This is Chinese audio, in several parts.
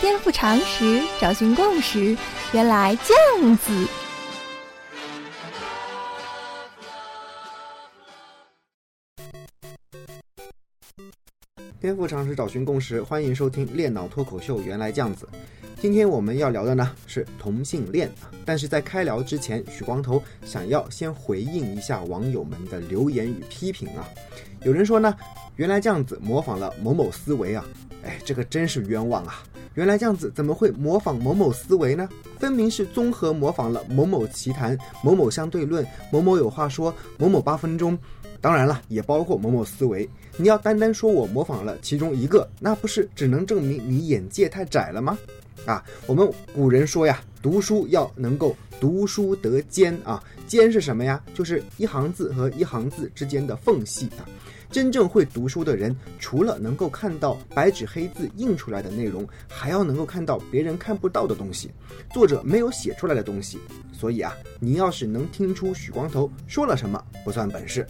颠覆常识，找寻共识，原来这样子。颠覆常识，找寻共识，欢迎收听《练脑脱口秀》，原来这样子。今天我们要聊的呢是同性恋，但是在开聊之前，许光头想要先回应一下网友们的留言与批评啊。有人说呢，原来这样子模仿了某某思维啊，哎，这个真是冤枉啊！原来这样子怎么会模仿某某思维呢？分明是综合模仿了某某奇谈、某某相对论、某某有话说、某某八分钟，当然了，也包括某某思维。你要单单说我模仿了其中一个，那不是只能证明你眼界太窄了吗？啊，我们古人说呀，读书要能够读书得尖啊，尖是什么呀？就是一行字和一行字之间的缝隙啊。真正会读书的人，除了能够看到白纸黑字印出来的内容，还要能够看到别人看不到的东西，作者没有写出来的东西。所以啊，你要是能听出许光头说了什么，不算本事；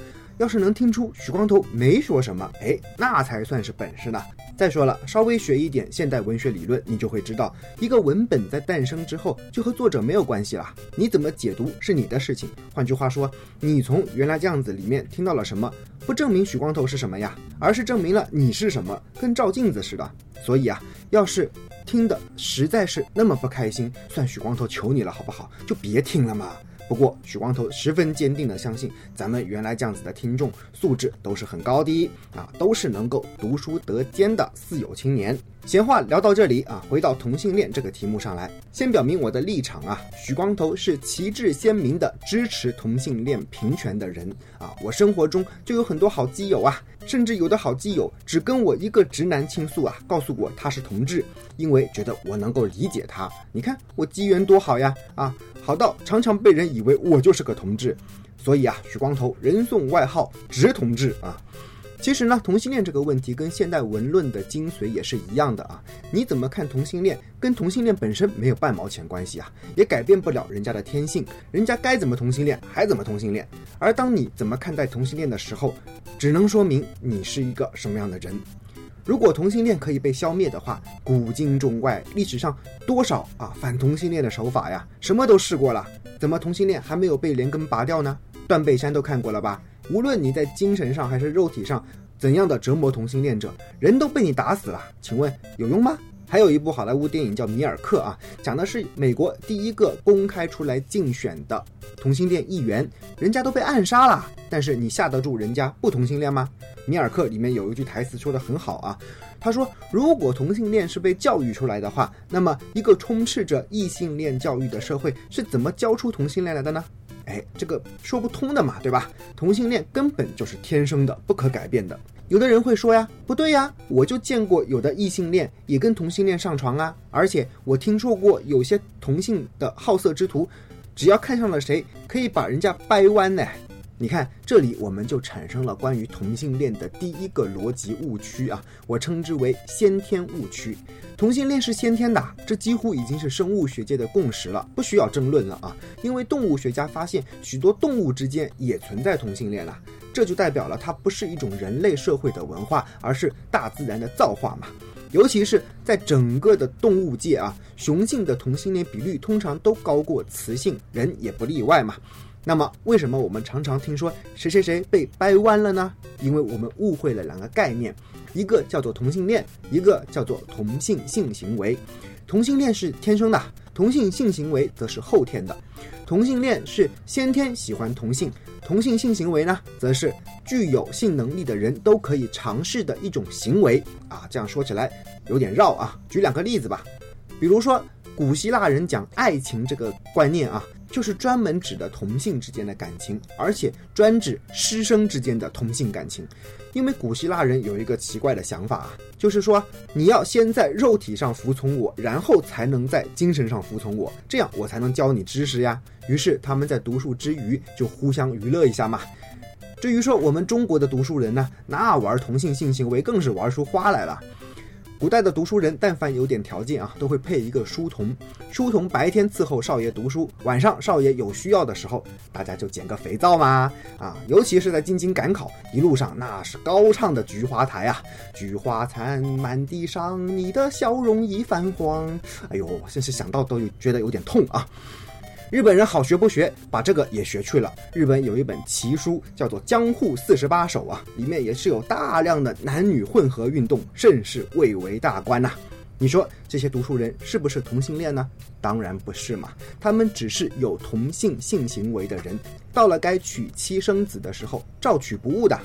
要是能听出许光头没说什么，哎，那才算是本事呢。再说了，稍微学一点现代文学理论，你就会知道，一个文本在诞生之后就和作者没有关系了。你怎么解读是你的事情。换句话说，你从原来这样子里面听到了什么，不证明许光头是什么呀，而是证明了你是什么，跟照镜子似的。所以啊，要是听的实在是那么不开心，算许光头求你了，好不好？就别听了嘛。不过，许光头十分坚定地相信，咱们原来这样子的听众素质都是很高的啊，都是能够读书得兼的四有青年。闲话聊到这里啊，回到同性恋这个题目上来，先表明我的立场啊。许光头是旗帜鲜明的支持同性恋平权的人啊。我生活中就有很多好基友啊，甚至有的好基友只跟我一个直男倾诉啊，告诉我他是同志，因为觉得我能够理解他。你看我机缘多好呀啊，好到常常被人以为我就是个同志，所以啊，许光头人送外号直同志啊。其实呢，同性恋这个问题跟现代文论的精髓也是一样的啊。你怎么看同性恋，跟同性恋本身没有半毛钱关系啊，也改变不了人家的天性，人家该怎么同性恋还怎么同性恋。而当你怎么看待同性恋的时候，只能说明你是一个什么样的人。如果同性恋可以被消灭的话，古今中外历史上多少啊反同性恋的手法呀，什么都试过了，怎么同性恋还没有被连根拔掉呢？断背山都看过了吧？无论你在精神上还是肉体上怎样的折磨同性恋者，人都被你打死了，请问有用吗？还有一部好莱坞电影叫《米尔克》啊，讲的是美国第一个公开出来竞选的同性恋议员，人家都被暗杀了，但是你吓得住人家不同性恋吗？《米尔克》里面有一句台词说的很好啊，他说：“如果同性恋是被教育出来的话，那么一个充斥着异性恋教育的社会是怎么教出同性恋来的呢？”哎，这个说不通的嘛，对吧？同性恋根本就是天生的，不可改变的。有的人会说呀，不对呀，我就见过有的异性恋也跟同性恋上床啊，而且我听说过有些同性的好色之徒，只要看上了谁，可以把人家掰弯呢。你看，这里我们就产生了关于同性恋的第一个逻辑误区啊，我称之为先天误区。同性恋是先天的，这几乎已经是生物学界的共识了，不需要争论了啊。因为动物学家发现，许多动物之间也存在同性恋了，这就代表了它不是一种人类社会的文化，而是大自然的造化嘛。尤其是在整个的动物界啊，雄性的同性恋比率通常都高过雌性，人也不例外嘛。那么，为什么我们常常听说谁谁谁被掰弯了呢？因为我们误会了两个概念，一个叫做同性恋，一个叫做同性性行为。同性恋是天生的，同性性行为则是后天的。同性恋是先天喜欢同性，同性性行为呢，则是具有性能力的人都可以尝试的一种行为啊。这样说起来有点绕啊，举两个例子吧，比如说古希腊人讲爱情这个观念啊。就是专门指的同性之间的感情，而且专指师生之间的同性感情。因为古希腊人有一个奇怪的想法啊，就是说你要先在肉体上服从我，然后才能在精神上服从我，这样我才能教你知识呀。于是他们在读书之余就互相娱乐一下嘛。至于说我们中国的读书人呢，那玩同性性行为更是玩出花来了。古代的读书人，但凡有点条件啊，都会配一个书童。书童白天伺候少爷读书，晚上少爷有需要的时候，大家就捡个肥皂嘛。啊，尤其是在进京赶考，一路上那是高唱的《菊花台》啊，“菊花残，满地伤，你的笑容已泛黄。”哎呦，真是想到都有觉得有点痛啊。日本人好学不学，把这个也学去了。日本有一本奇书，叫做《江户四十八首》啊，里面也是有大量的男女混合运动，甚是蔚为大观呐。你说这些读书人是不是同性恋呢？当然不是嘛，他们只是有同性性行为的人，到了该娶妻生子的时候，照娶不误的。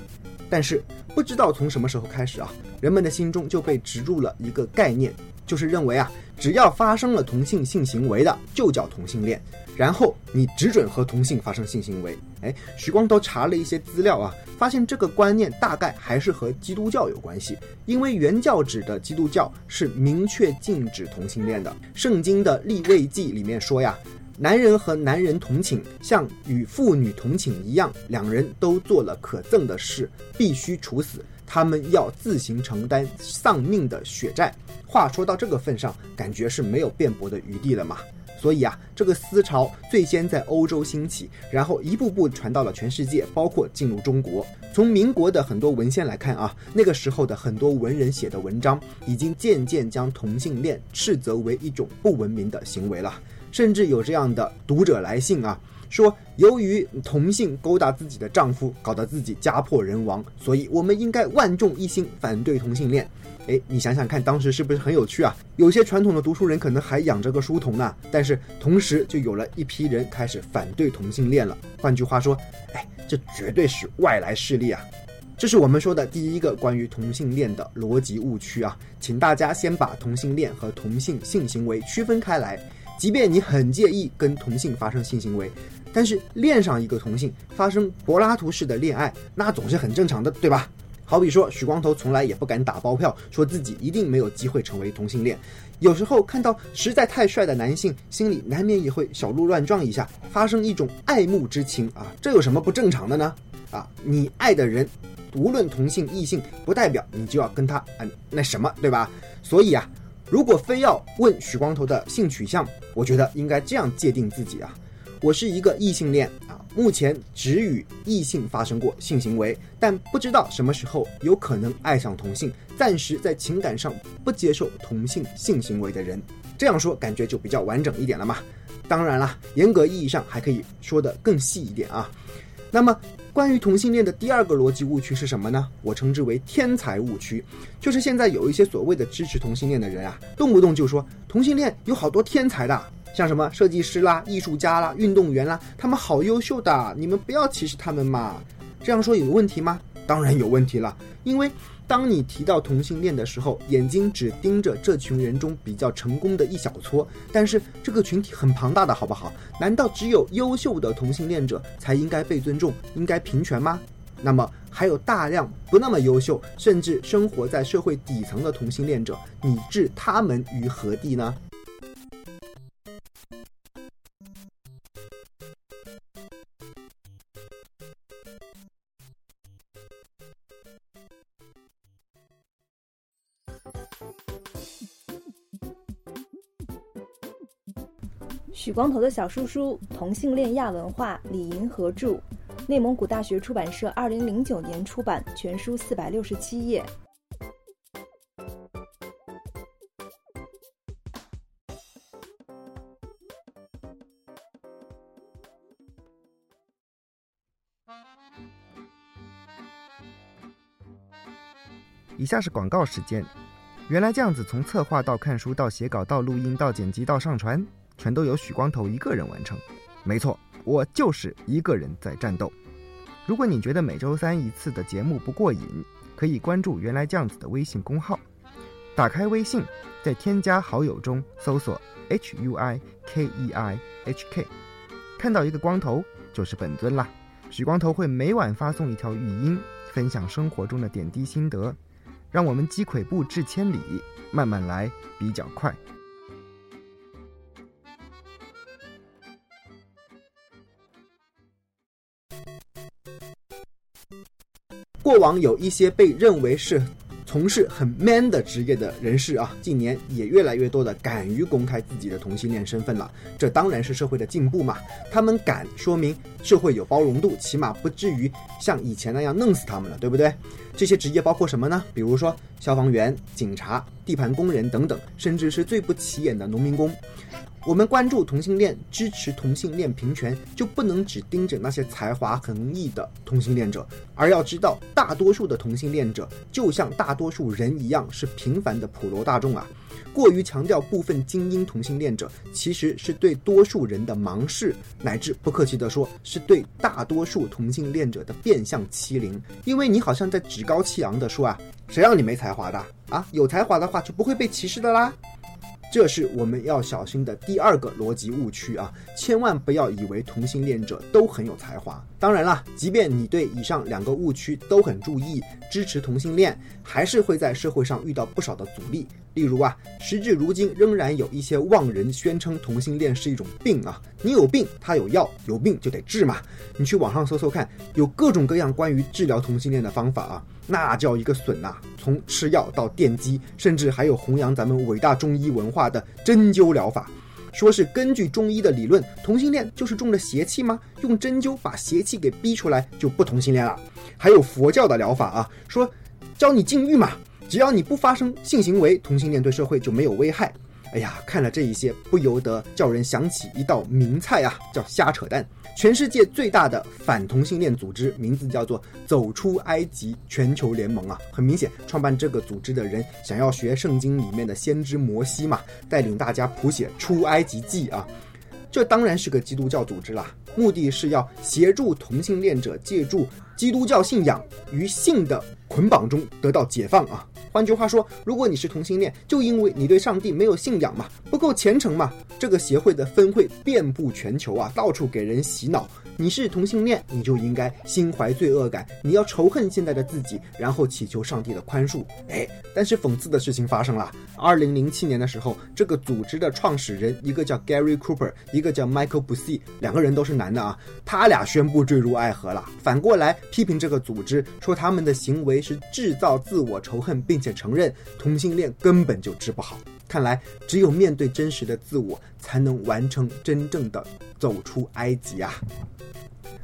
但是不知道从什么时候开始啊，人们的心中就被植入了一个概念，就是认为啊，只要发生了同性性行为的，就叫同性恋。然后你只准和同性发生性行为。哎，许光头查了一些资料啊，发现这个观念大概还是和基督教有关系，因为原教旨的基督教是明确禁止同性恋的。圣经的立位记里面说呀，男人和男人同寝，像与妇女同寝一样，两人都做了可憎的事，必须处死，他们要自行承担丧命的血债。话说到这个份上，感觉是没有辩驳的余地了嘛。所以啊，这个思潮最先在欧洲兴起，然后一步步传到了全世界，包括进入中国。从民国的很多文献来看啊，那个时候的很多文人写的文章，已经渐渐将同性恋斥责为一种不文明的行为了。甚至有这样的读者来信啊，说由于同性勾搭自己的丈夫，搞得自己家破人亡，所以我们应该万众一心反对同性恋。哎，你想想看，当时是不是很有趣啊？有些传统的读书人可能还养着个书童呢，但是同时就有了一批人开始反对同性恋了。换句话说，哎，这绝对是外来势力啊！这是我们说的第一个关于同性恋的逻辑误区啊，请大家先把同性恋和同性性行为区分开来。即便你很介意跟同性发生性行为，但是恋上一个同性发生柏拉图式的恋爱，那总是很正常的，对吧？好比说，许光头从来也不敢打包票，说自己一定没有机会成为同性恋。有时候看到实在太帅的男性，心里难免也会小鹿乱撞一下，发生一种爱慕之情啊，这有什么不正常的呢？啊，你爱的人，无论同性异性，不代表你就要跟他嗯那什么，对吧？所以啊，如果非要问许光头的性取向，我觉得应该这样界定自己啊，我是一个异性恋啊。目前只与异性发生过性行为，但不知道什么时候有可能爱上同性。暂时在情感上不接受同性性行为的人，这样说感觉就比较完整一点了嘛。当然了，严格意义上还可以说得更细一点啊。那么，关于同性恋的第二个逻辑误区是什么呢？我称之为天才误区，就是现在有一些所谓的支持同性恋的人啊，动不动就说同性恋有好多天才的。像什么设计师啦、艺术家啦、运动员啦，他们好优秀的，你们不要歧视他们嘛。这样说有问题吗？当然有问题了。因为当你提到同性恋的时候，眼睛只盯着这群人中比较成功的一小撮，但是这个群体很庞大的，好不好？难道只有优秀的同性恋者才应该被尊重、应该平权吗？那么还有大量不那么优秀，甚至生活在社会底层的同性恋者，你置他们于何地呢？许光头的小叔叔《同性恋亚文化》，李银河著，内蒙古大学出版社二零零九年出版，全书四百六十七页。以下是广告时间。原来这样子，从策划到看书到写稿到录音到剪辑到上传。全都由许光头一个人完成，没错，我就是一个人在战斗。如果你觉得每周三一次的节目不过瘾，可以关注“原来酱子”的微信公号。打开微信，在添加好友中搜索 “h u i k e i h k”，看到一个光头就是本尊啦。许光头会每晚发送一条语音，分享生活中的点滴心得，让我们积跬步至千里，慢慢来比较快。过往有一些被认为是从事很 man 的职业的人士啊，近年也越来越多的敢于公开自己的同性恋身份了。这当然是社会的进步嘛。他们敢，说明社会有包容度，起码不至于像以前那样弄死他们了，对不对？这些职业包括什么呢？比如说消防员、警察、地盘工人等等，甚至是最不起眼的农民工。我们关注同性恋，支持同性恋平权，就不能只盯着那些才华横溢的同性恋者，而要知道，大多数的同性恋者就像大多数人一样，是平凡的普罗大众啊。过于强调部分精英同性恋者，其实是对多数人的盲视，乃至不客气地说，是对大多数同性恋者的变相欺凌。因为你好像在趾高气扬地说啊，谁让你没才华的啊？有才华的话就不会被歧视的啦。这是我们要小心的第二个逻辑误区啊！千万不要以为同性恋者都很有才华。当然了，即便你对以上两个误区都很注意，支持同性恋，还是会在社会上遇到不少的阻力。例如啊，时至如今，仍然有一些妄人宣称同性恋是一种病啊！你有病，他有药，有病就得治嘛！你去网上搜搜看，有各种各样关于治疗同性恋的方法啊！那叫一个损呐！从吃药到电击，甚至还有弘扬咱们伟大中医文化的针灸疗法，说是根据中医的理论，同性恋就是中了邪气吗？用针灸把邪气给逼出来就不同性恋了。还有佛教的疗法啊，说教你禁欲嘛，只要你不发生性行为，同性恋对社会就没有危害。哎呀，看了这一些，不由得叫人想起一道名菜啊，叫瞎扯淡。全世界最大的反同性恋组织，名字叫做“走出埃及全球联盟”啊。很明显，创办这个组织的人想要学圣经里面的先知摩西嘛，带领大家谱写出埃及记啊。这当然是个基督教组织啦，目的是要协助同性恋者借助基督教信仰与性的捆绑中得到解放啊。换句话说，如果你是同性恋，就因为你对上帝没有信仰嘛，不够虔诚嘛，这个协会的分会遍布全球啊，到处给人洗脑。你是同性恋，你就应该心怀罪恶感，你要仇恨现在的自己，然后祈求上帝的宽恕。哎，但是讽刺的事情发生了。二零零七年的时候，这个组织的创始人，一个叫 Gary Cooper，一个叫 Michael Bussey，两个人都是男的啊，他俩宣布坠入爱河了。反过来批评这个组织，说他们的行为是制造自我仇恨，并且承认同性恋根本就治不好。看来，只有面对真实的自我，才能完成真正的走出埃及啊！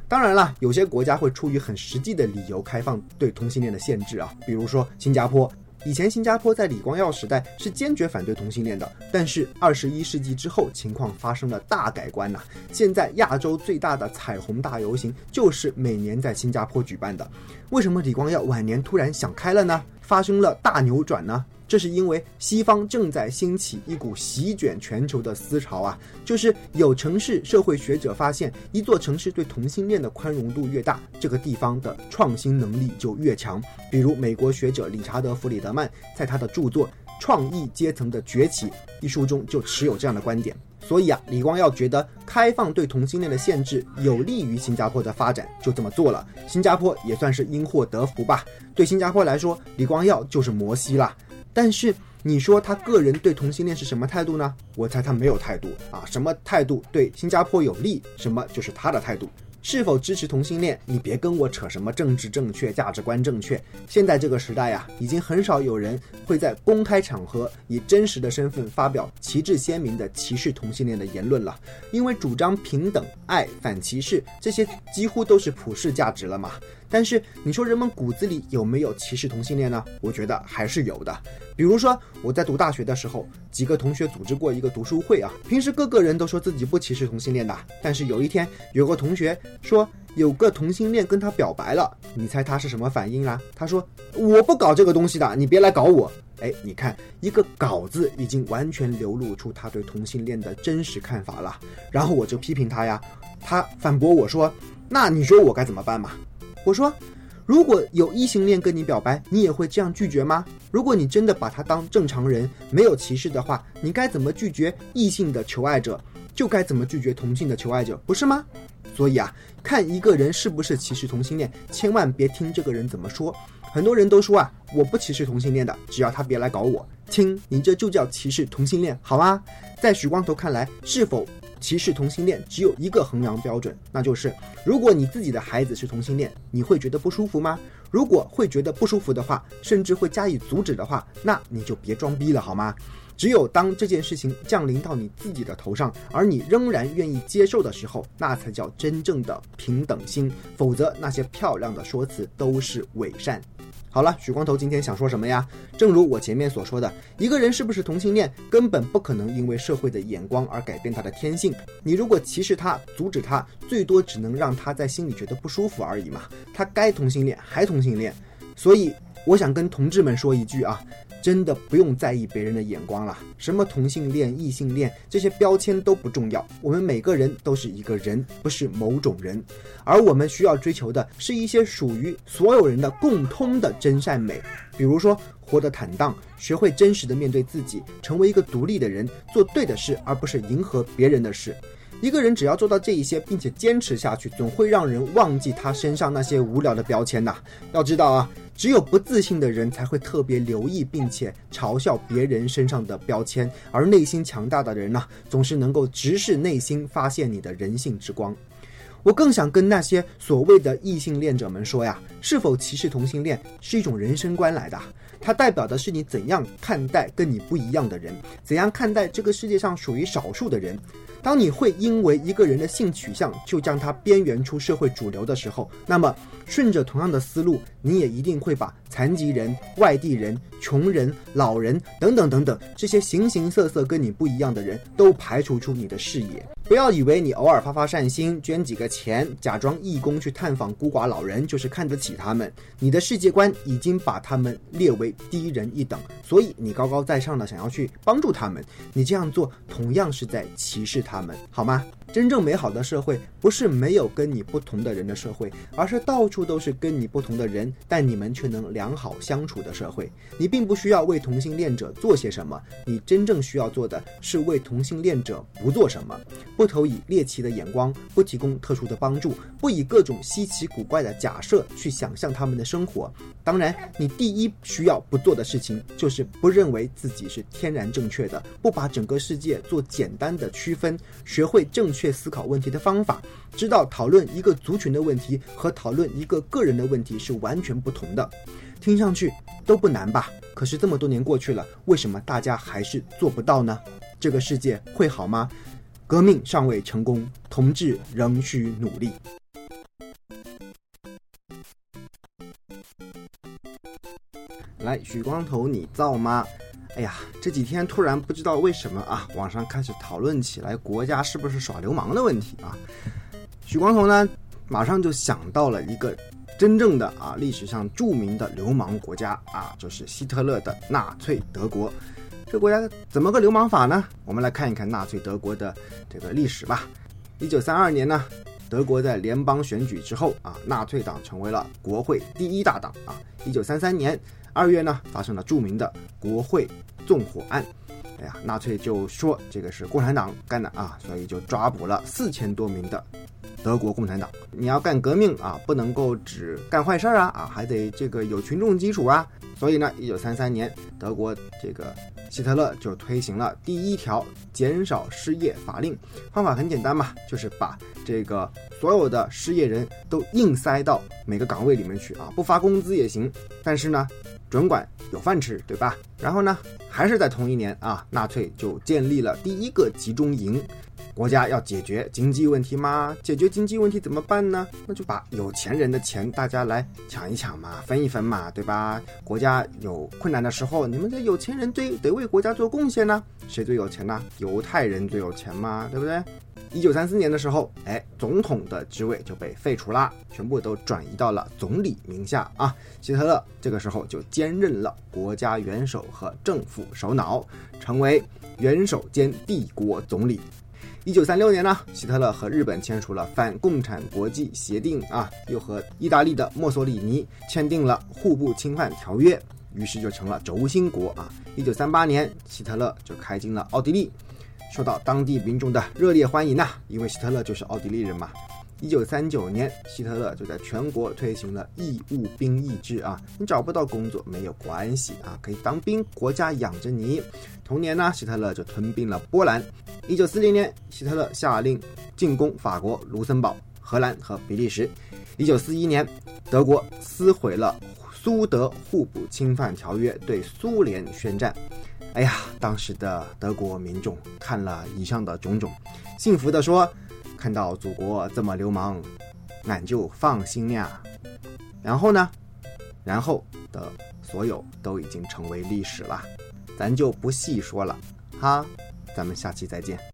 当然了，有些国家会出于很实际的理由开放对同性恋的限制啊，比如说新加坡。以前新加坡在李光耀时代是坚决反对同性恋的，但是二十一世纪之后情况发生了大改观呐。现在亚洲最大的彩虹大游行就是每年在新加坡举办的。为什么李光耀晚年突然想开了呢？发生了大扭转呢？这是因为西方正在兴起一股席卷全球的思潮啊，就是有城市社会学者发现，一座城市对同性恋的宽容度越大，这个地方的创新能力就越强。比如美国学者理查德·弗里德曼在他的著作《创意阶层的崛起》一书中就持有这样的观点。所以啊，李光耀觉得开放对同性恋的限制有利于新加坡的发展，就这么做了。新加坡也算是因祸得福吧。对新加坡来说，李光耀就是摩西啦。但是你说他个人对同性恋是什么态度呢？我猜他没有态度啊，什么态度对新加坡有利，什么就是他的态度。是否支持同性恋？你别跟我扯什么政治正确、价值观正确。现在这个时代呀，已经很少有人会在公开场合以真实的身份发表旗帜鲜明的歧视同性恋的言论了。因为主张平等、爱、反歧视，这些几乎都是普世价值了嘛。但是你说人们骨子里有没有歧视同性恋呢？我觉得还是有的。比如说我在读大学的时候，几个同学组织过一个读书会啊。平时个个人都说自己不歧视同性恋的，但是有一天有个同学说有个同性恋跟他表白了，你猜他是什么反应啊？他说我不搞这个东西的，你别来搞我。哎，你看一个“搞”字已经完全流露出他对同性恋的真实看法了。然后我就批评他呀，他反驳我说，那你说我该怎么办嘛？我说。如果有异性恋跟你表白，你也会这样拒绝吗？如果你真的把他当正常人，没有歧视的话，你该怎么拒绝异性的求爱者，就该怎么拒绝同性的求爱者，不是吗？所以啊，看一个人是不是歧视同性恋，千万别听这个人怎么说。很多人都说啊，我不歧视同性恋的，只要他别来搞我。亲，你这就叫歧视同性恋，好吗？在许光头看来，是否？歧视同性恋只有一个衡量标准，那就是如果你自己的孩子是同性恋，你会觉得不舒服吗？如果会觉得不舒服的话，甚至会加以阻止的话，那你就别装逼了好吗？只有当这件事情降临到你自己的头上，而你仍然愿意接受的时候，那才叫真正的平等心。否则，那些漂亮的说辞都是伪善。好了，许光头今天想说什么呀？正如我前面所说的，一个人是不是同性恋，根本不可能因为社会的眼光而改变他的天性。你如果歧视他、阻止他，最多只能让他在心里觉得不舒服而已嘛。他该同性恋还同性恋，所以我想跟同志们说一句啊。真的不用在意别人的眼光了，什么同性恋、异性恋这些标签都不重要。我们每个人都是一个人，不是某种人。而我们需要追求的是一些属于所有人的共通的真善美，比如说活得坦荡，学会真实的面对自己，成为一个独立的人，做对的事，而不是迎合别人的事。一个人只要做到这一些，并且坚持下去，总会让人忘记他身上那些无聊的标签呐。要知道啊。只有不自信的人才会特别留意并且嘲笑别人身上的标签，而内心强大的人呢，总是能够直视内心，发现你的人性之光。我更想跟那些所谓的异性恋者们说呀，是否歧视同性恋是一种人生观来的，它代表的是你怎样看待跟你不一样的人，怎样看待这个世界上属于少数的人。当你会因为一个人的性取向就将他边缘出社会主流的时候，那么顺着同样的思路，你也一定会把残疾人、外地人、穷人、老人等等等等这些形形色色跟你不一样的人都排除出你的视野。不要以为你偶尔发发善心，捐几个钱，假装义工去探访孤寡老人，就是看得起他们。你的世界观已经把他们列为低人一等，所以你高高在上的想要去帮助他们，你这样做同样是在歧视他。们好吗？真正美好的社会不是没有跟你不同的人的社会，而是到处都是跟你不同的人，但你们却能良好相处的社会。你并不需要为同性恋者做些什么，你真正需要做的是为同性恋者不做什么，不投以猎奇的眼光，不提供特殊的帮助，不以各种稀奇古怪的假设去想象他们的生活。当然，你第一需要不做的事情就是不认为自己是天然正确的，不把整个世界做简单的区分，学会正确。思考问题的方法，知道讨论一个族群的问题和讨论一个个人的问题是完全不同的。听上去都不难吧？可是这么多年过去了，为什么大家还是做不到呢？这个世界会好吗？革命尚未成功，同志仍需努力。来，许光头，你造吗？哎呀，这几天突然不知道为什么啊，网上开始讨论起来国家是不是耍流氓的问题啊。许光头呢，马上就想到了一个真正的啊历史上著名的流氓国家啊，就是希特勒的纳粹德国。这国家怎么个流氓法呢？我们来看一看纳粹德国的这个历史吧。一九三二年呢，德国在联邦选举之后啊，纳粹党成为了国会第一大党啊。一九三三年。二月呢，发生了著名的国会纵火案，哎呀，纳粹就说这个是共产党干的啊，所以就抓捕了四千多名的德国共产党。你要干革命啊，不能够只干坏事儿啊，啊，还得这个有群众基础啊。所以呢，一九三三年，德国这个希特勒就推行了第一条减少失业法令，方法很简单嘛，就是把这个所有的失业人都硬塞到每个岗位里面去啊，不发工资也行，但是呢。总管有饭吃，对吧？然后呢，还是在同一年啊，纳粹就建立了第一个集中营。国家要解决经济问题吗？解决经济问题怎么办呢？那就把有钱人的钱大家来抢一抢嘛，分一分嘛，对吧？国家有困难的时候，你们这有钱人得得为国家做贡献呢。谁最有钱呢？犹太人最有钱嘛，对不对？一九三四年的时候，哎，总统的职位就被废除了，全部都转移到了总理名下啊。希特勒这个时候就兼任了国家元首和政府首脑，成为元首兼帝国总理。一九三六年呢，希特勒和日本签署了反共产国际协定啊，又和意大利的墨索里尼签订了互不侵犯条约，于是就成了轴心国啊。一九三八年，希特勒就开进了奥地利。受到当地民众的热烈欢迎呐，因为希特勒就是奥地利人嘛。一九三九年，希特勒就在全国推行了义务兵役制啊，你找不到工作没有关系啊，可以当兵，国家养着你。同年呢，希特勒就吞并了波兰。一九四零年，希特勒下令进攻法国卢森堡，荷兰和比利时。一九四一年，德国撕毁了苏德互不侵犯条约，对苏联宣战。哎呀，当时的德国民众看了以上的种种，幸福地说：“看到祖国这么流氓，俺就放心呀。”然后呢？然后的所有都已经成为历史了，咱就不细说了，哈，咱们下期再见。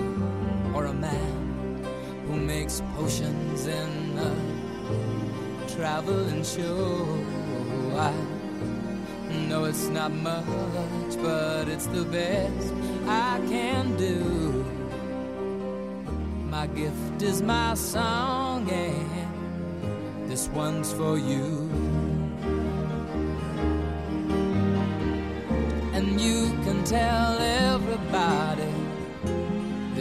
or a man who makes potions in a traveling show. I know it's not much, but it's the best I can do. My gift is my song, and this one's for you. And you can tell everybody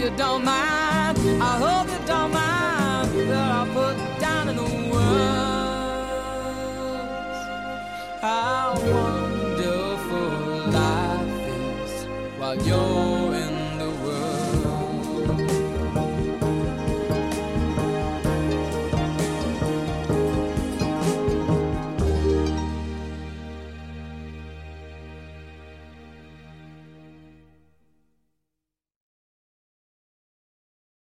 you don't mind.